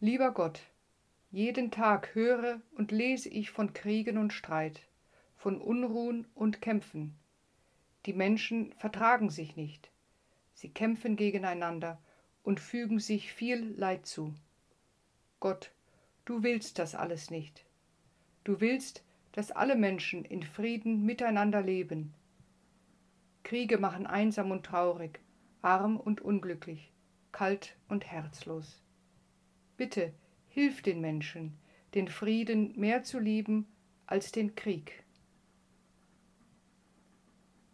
Lieber Gott, jeden Tag höre und lese ich von Kriegen und Streit, von Unruhen und Kämpfen. Die Menschen vertragen sich nicht. Sie kämpfen gegeneinander und fügen sich viel Leid zu. Gott, du willst das alles nicht. Du willst, dass alle Menschen in Frieden miteinander leben. Kriege machen einsam und traurig, arm und unglücklich, kalt und herzlos. Bitte, hilf den Menschen, den Frieden mehr zu lieben als den Krieg.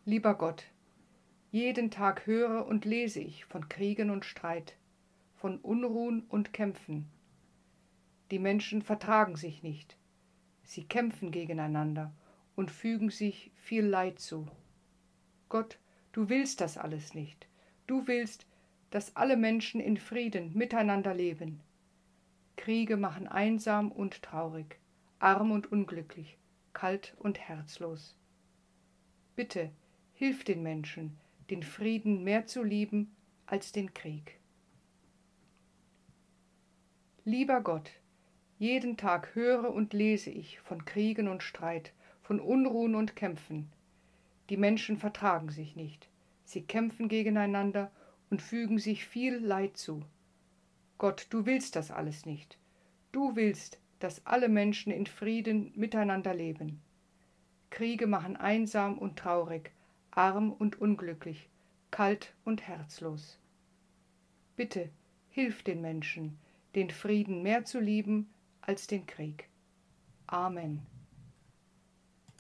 Lieber Gott, jeden Tag höre und lese ich von Kriegen und Streit, von Unruhen und Kämpfen. Die Menschen vertragen sich nicht, sie kämpfen gegeneinander und fügen sich viel Leid zu. Gott, du willst das alles nicht. Du willst, dass alle Menschen in Frieden miteinander leben. Kriege machen einsam und traurig, arm und unglücklich, kalt und herzlos. Bitte, Hilf den Menschen, den Frieden mehr zu lieben als den Krieg. Lieber Gott, jeden Tag höre und lese ich von Kriegen und Streit, von Unruhen und Kämpfen. Die Menschen vertragen sich nicht, sie kämpfen gegeneinander und fügen sich viel Leid zu. Gott, du willst das alles nicht. Du willst, dass alle Menschen in Frieden miteinander leben. Kriege machen einsam und traurig, arm und unglücklich, kalt und herzlos. Bitte, hilf den Menschen, den Frieden mehr zu lieben als den Krieg. Amen.